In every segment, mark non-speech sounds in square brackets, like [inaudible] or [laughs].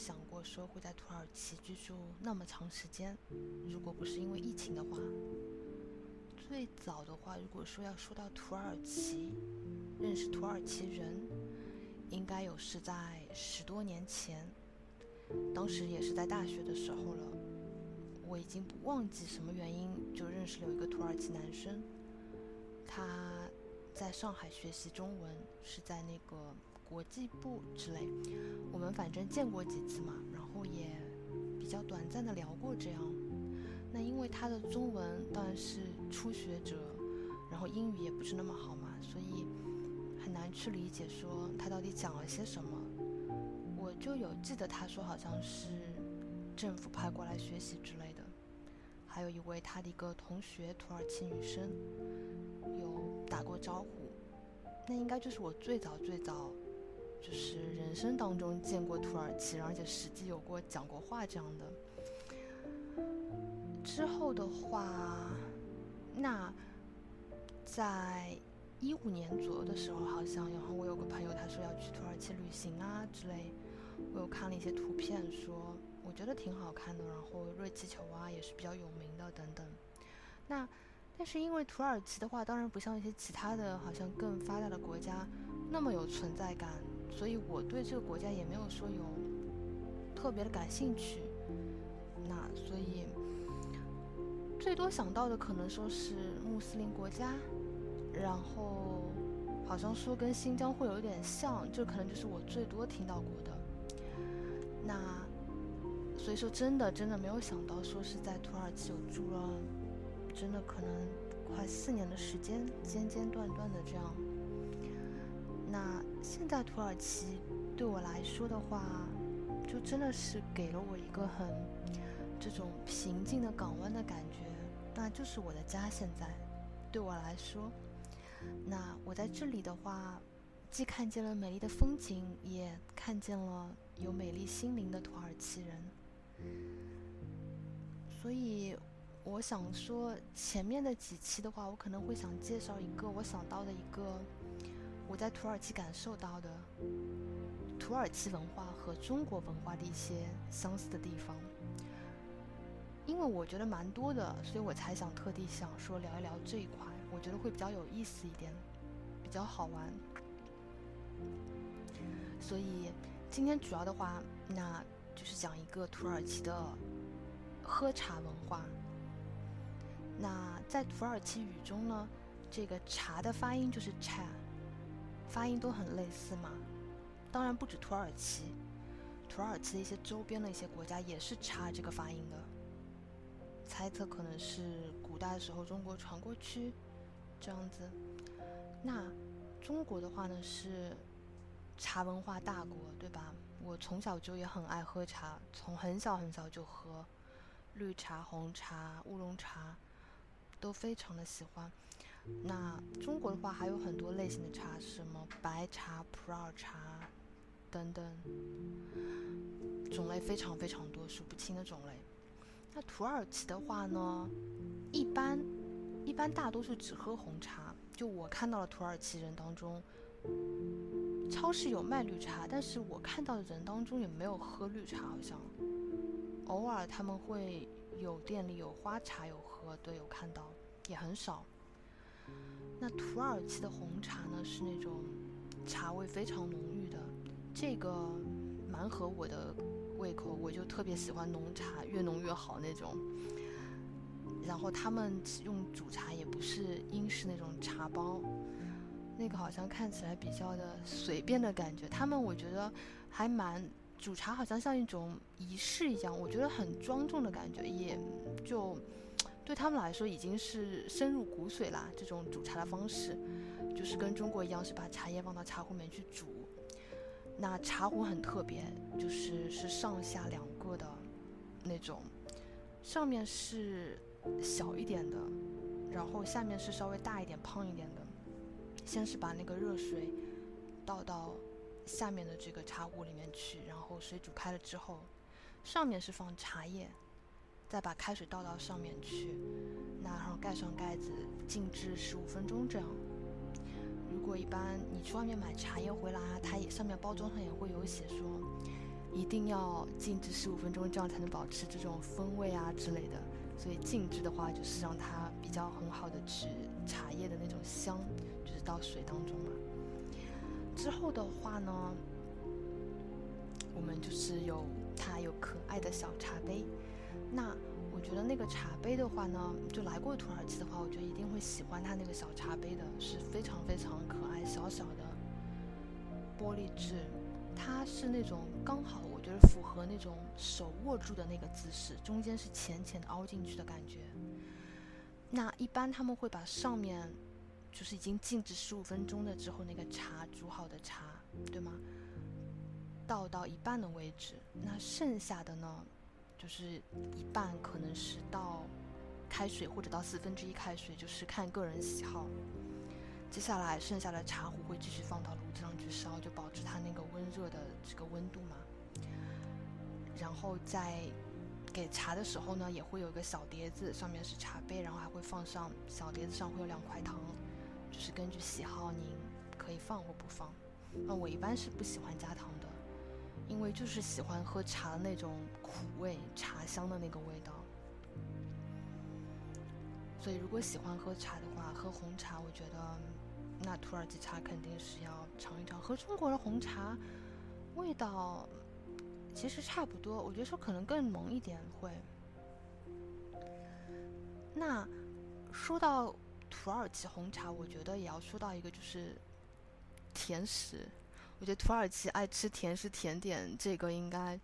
想过说会在土耳其居住那么长时间。如果不是因为疫情的话，最早的话，如果说要说到土耳其，认识土耳其人，应该有是在十多年前，当时也是在大学的时候了。我已经不忘记什么原因就认识了一个土耳其男生，他在上海学习中文，是在那个。国际部之类，我们反正见过几次嘛，然后也比较短暂的聊过这样。那因为他的中文当然是初学者，然后英语也不是那么好嘛，所以很难去理解说他到底讲了些什么。我就有记得他说好像是政府派过来学习之类的，还有一位他的一个同学土耳其女生有打过招呼，那应该就是我最早最早。就是人生当中见过土耳其，而且实际有过讲过话这样的。之后的话，那在一五年左右的时候，好像然后我有个朋友他说要去土耳其旅行啊之类，我有看了一些图片，说我觉得挺好看的，然后热气球啊也是比较有名的等等。那但是因为土耳其的话，当然不像一些其他的好像更发达的国家那么有存在感。所以我对这个国家也没有说有特别的感兴趣，那所以最多想到的可能说是穆斯林国家，然后好像说跟新疆会有点像，这可能就是我最多听到过的。那所以说真的真的没有想到说是在土耳其有住了，真的可能快四年的时间，间间断断的这样。那现在土耳其对我来说的话，就真的是给了我一个很这种平静的港湾的感觉，那就是我的家。现在对我来说，那我在这里的话，既看见了美丽的风景，也看见了有美丽心灵的土耳其人。所以我想说，前面的几期的话，我可能会想介绍一个我想到的一个。我在土耳其感受到的土耳其文化和中国文化的一些相似的地方，因为我觉得蛮多的，所以我才想特地想说聊一聊这一块，我觉得会比较有意思一点，比较好玩。所以今天主要的话，那就是讲一个土耳其的喝茶文化。那在土耳其语中呢，这个茶的发音就是 cha。发音都很类似嘛，当然不止土耳其，土耳其一些周边的一些国家也是查这个发音的。猜测可能是古代的时候中国传过去，这样子。那中国的话呢是茶文化大国，对吧？我从小就也很爱喝茶，从很小很小就喝绿茶、红茶、乌龙茶，都非常的喜欢。那中国的话还有很多类型的茶，什么白茶、普洱茶等等，种类非常非常多，数不清的种类。那土耳其的话呢，一般一般大多数只喝红茶。就我看到了土耳其人当中，超市有卖绿茶，但是我看到的人当中也没有喝绿茶，好像偶尔他们会有店里有花茶有喝，对，有看到，也很少。那土耳其的红茶呢，是那种茶味非常浓郁的，这个蛮合我的胃口，我就特别喜欢浓茶，越浓越好那种。然后他们用煮茶也不是英式那种茶包，那个好像看起来比较的随便的感觉。他们我觉得还蛮煮茶，好像像一种仪式一样，我觉得很庄重的感觉，也就。对他们来说已经是深入骨髓啦。这种煮茶的方式，就是跟中国一样，是把茶叶放到茶壶里面去煮。那茶壶很特别，就是是上下两个的那种，上面是小一点的，然后下面是稍微大一点、胖一点的。先是把那个热水倒到下面的这个茶壶里面去，然后水煮开了之后，上面是放茶叶。再把开水倒到上面去，那然后盖上盖子，静置十五分钟这样。如果一般你去外面买茶叶回来啊，它也上面包装上也会有写说，一定要静置十五分钟，这样才能保持这种风味啊之类的。所以静置的话，就是让它比较很好的取茶叶的那种香，就是到水当中嘛。之后的话呢，我们就是有它有可爱的小茶杯。那我觉得那个茶杯的话呢，就来过土耳其的话，我觉得一定会喜欢它那个小茶杯的，是非常非常可爱，小小的玻璃质。它是那种刚好，我觉得符合那种手握住的那个姿势，中间是浅浅的凹进去的感觉。那一般他们会把上面就是已经静置十五分钟的之后那个茶煮好的茶，对吗？倒到一半的位置，那剩下的呢，就是一半可能是倒开水或者到四分之一开水，就是看个人喜好。接下来剩下的茶壶会继续放到炉子上去烧，就保持它那个温热的这个温度嘛。然后在给茶的时候呢，也会有一个小碟子，上面是茶杯，然后还会放上小碟子上会有两块糖，就是根据喜好您可以放或不放。那我一般是不喜欢加糖的，因为就是喜欢喝茶的那种苦味、茶香的那个味道。所以如果喜欢喝茶的话，喝红茶，我觉得。那土耳其茶肯定是要尝一尝，和中国的红茶味道其实差不多，我觉得说可能更浓一点会。那说到土耳其红茶，我觉得也要说到一个就是甜食。我觉得土耳其爱吃甜食甜点，这个应该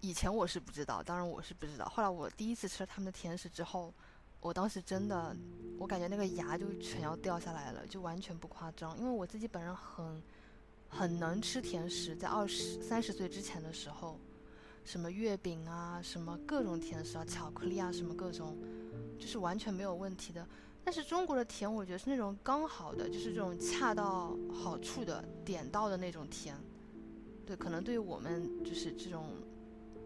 以前我是不知道，当然我是不知道。后来我第一次吃了他们的甜食之后。我当时真的，我感觉那个牙就全要掉下来了，就完全不夸张。因为我自己本人很，很能吃甜食，在二十三十岁之前的时候，什么月饼啊，什么各种甜食啊，巧克力啊，什么各种，就是完全没有问题的。但是中国的甜，我觉得是那种刚好的，就是这种恰到好处的点到的那种甜。对，可能对于我们就是这种。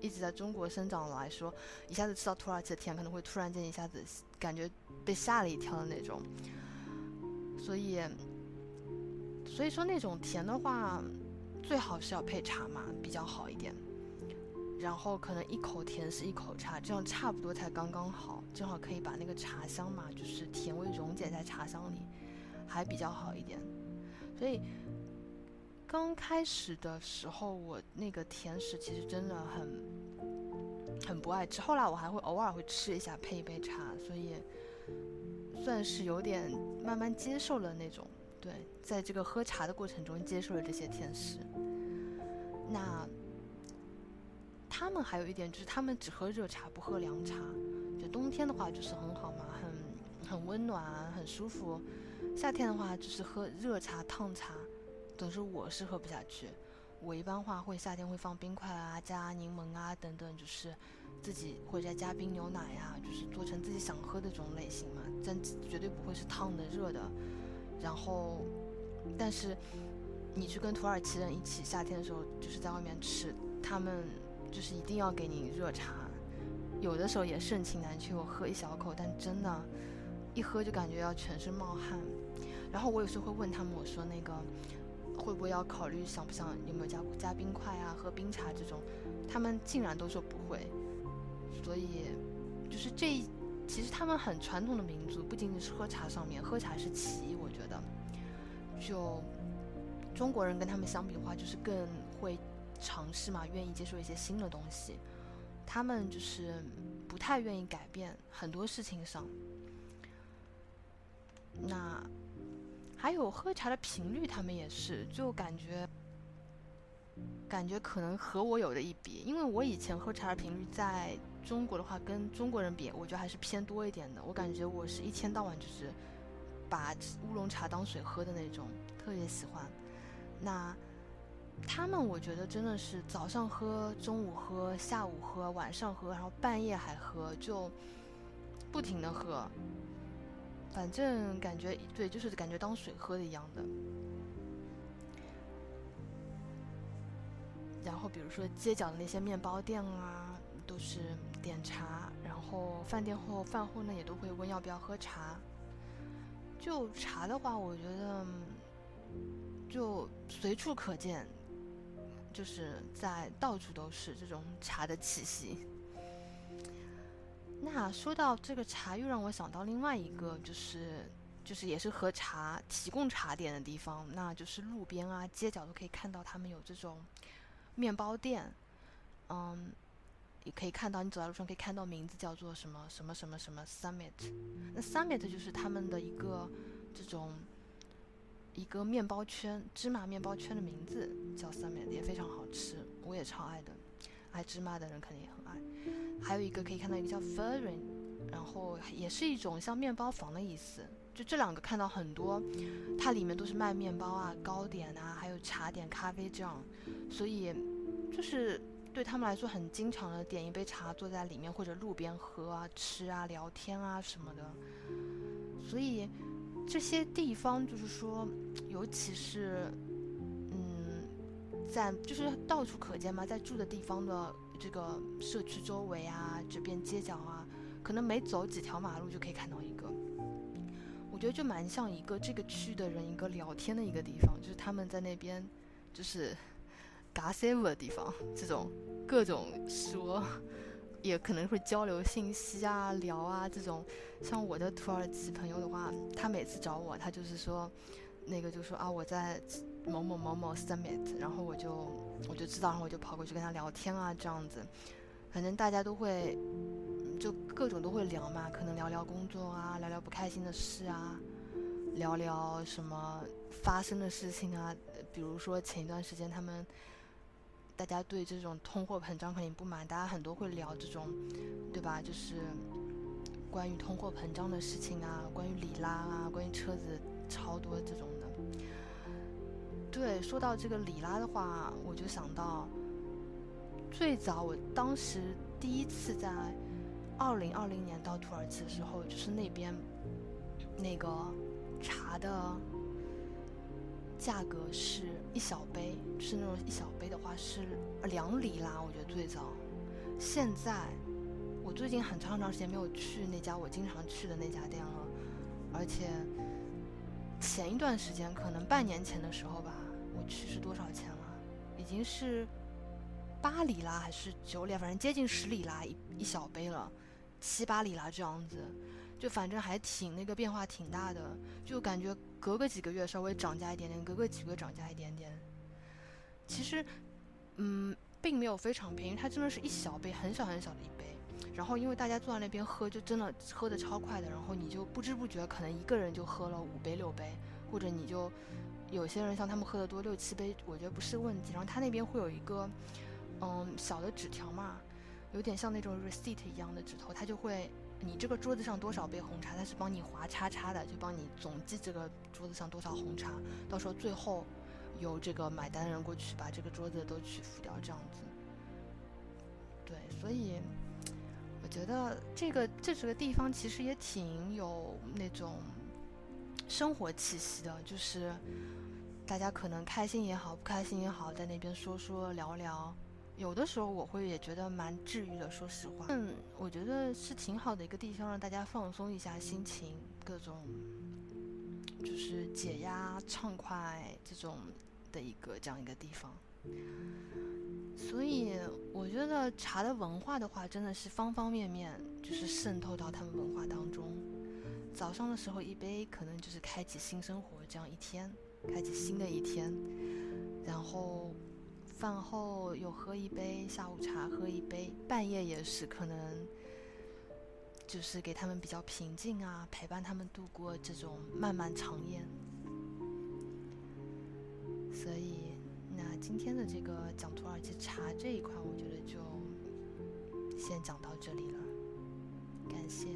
一直在中国生长来说，一下子吃到土耳其的甜，可能会突然间一下子感觉被吓了一跳的那种。所以，所以说那种甜的话，最好是要配茶嘛，比较好一点。然后可能一口甜是一口茶，这样差不多才刚刚好，正好可以把那个茶香嘛，就是甜味溶解在茶香里，还比较好一点。所以。刚开始的时候，我那个甜食其实真的很很不爱吃。后来我还会偶尔会吃一下，配一杯茶，所以算是有点慢慢接受了那种。对，在这个喝茶的过程中接受了这些甜食。他们还有一点就是，他们只喝热茶，不喝凉茶。就冬天的话就是很好嘛，很很温暖，很舒服。夏天的话就是喝热茶、烫茶。总之我是喝不下去，我一般话会夏天会放冰块啊，加柠檬啊等等，就是自己或者加冰牛奶呀，就是做成自己想喝的这种类型嘛，但绝对不会是烫的热的。然后，但是你去跟土耳其人一起夏天的时候，就是在外面吃，他们就是一定要给你热茶，有的时候也盛情难却，我喝一小口，但真的，一喝就感觉要全身冒汗。然后我有时候会问他们，我说那个。会不会要考虑想不想有没有加加冰块啊，喝冰茶这种？他们竟然都说不会，所以就是这其实他们很传统的民族，不仅仅是喝茶上面，喝茶是其一，我觉得。就中国人跟他们相比的话，就是更会尝试嘛，愿意接受一些新的东西。他们就是不太愿意改变很多事情上。那。还有喝茶的频率，他们也是，就感觉，感觉可能和我有的一比，因为我以前喝茶的频率在中国的话，跟中国人比，我觉得还是偏多一点的。我感觉我是一天到晚就是把乌龙茶当水喝的那种，特别喜欢。那他们我觉得真的是早上喝，中午喝，下午喝，晚上喝，然后半夜还喝，就不停的喝。反正感觉对，就是感觉当水喝的一样的。然后比如说街角的那些面包店啊，都是点茶，然后饭店后饭后呢也都会问要不要喝茶。就茶的话，我觉得就随处可见，就是在到处都是这种茶的气息。那说到这个茶，又让我想到另外一个，就是就是也是喝茶提供茶点的地方，那就是路边啊、街角都可以看到他们有这种面包店，嗯，也可以看到你走在路上可以看到名字叫做什么什么什么什么 Summit，那 Summit 就是他们的一个这种一个面包圈，芝麻面包圈的名字叫 Summit，也非常好吃，我也超爱的，爱芝麻的人肯定也很爱。还有一个可以看到一个叫 Furring，然后也是一种像面包房的意思。就这两个看到很多，它里面都是卖面包啊、糕点啊，还有茶点、咖啡这样，所以就是对他们来说很经常的点一杯茶，坐在里面或者路边喝啊、吃啊、聊天啊什么的。所以这些地方就是说，尤其是嗯，在就是到处可见嘛，在住的地方的。这个社区周围啊，这边街角啊，可能每走几条马路就可以看到一个。我觉得就蛮像一个这个区的人一个聊天的一个地方，就是他们在那边就是 [laughs] gossip 的地方，这种各种说，也可能会交流信息啊、聊啊这种。像我的土耳其朋友的话，他每次找我，他就是说，那个就说啊我在。某某某某 summit，然后我就我就知道，然后我就跑过去跟他聊天啊，这样子，反正大家都会就各种都会聊嘛，可能聊聊工作啊，聊聊不开心的事啊，聊聊什么发生的事情啊，比如说前一段时间他们大家对这种通货膨胀肯定不满，大家很多会聊这种，对吧？就是关于通货膨胀的事情啊，关于里拉啊，关于车子超多这种的。对，说到这个里拉的话，我就想到，最早我当时第一次在二零二零年到土耳其的时候，就是那边那个茶的价格是一小杯，是那种一小杯的话是两里拉，我觉得最早。现在我最近很长很长时间没有去那家我经常去的那家店了，而且前一段时间，可能半年前的时候吧。我去是多少钱了？已经是八里拉还是九里？反正接近十里拉一一小杯了，七八里拉这样子，就反正还挺那个变化挺大的，就感觉隔个几个月稍微涨价一点点，隔个几个月涨价一点点。其实，嗯，并没有非常便宜，它真的是一小杯，很小很小的一杯。然后因为大家坐在那边喝，就真的喝的超快的，然后你就不知不觉可能一个人就喝了五杯六杯，或者你就。有些人像他们喝的多六七杯，我觉得不是问题。然后他那边会有一个，嗯，小的纸条嘛，有点像那种 receipt 一样的纸头，他就会，你这个桌子上多少杯红茶，他是帮你划叉叉的，就帮你总计这个桌子上多少红茶，到时候最后由这个买单的人过去把这个桌子都去付掉，这样子。对，所以我觉得这个这几个地方其实也挺有那种生活气息的，就是。大家可能开心也好，不开心也好，在那边说说聊聊，有的时候我会也觉得蛮治愈的。说实话，嗯，我觉得是挺好的一个地方，让大家放松一下心情，各种就是解压畅快这种的一个这样一个地方。所以我觉得茶的文化的话，真的是方方面面，就是渗透到他们文化当中。早上的时候一杯，可能就是开启新生活这样一天。开启新的一天，然后饭后有喝一杯下午茶，喝一杯，半夜也是可能，就是给他们比较平静啊，陪伴他们度过这种漫漫长夜。所以，那今天的这个讲土耳其茶这一块，我觉得就先讲到这里了，感谢。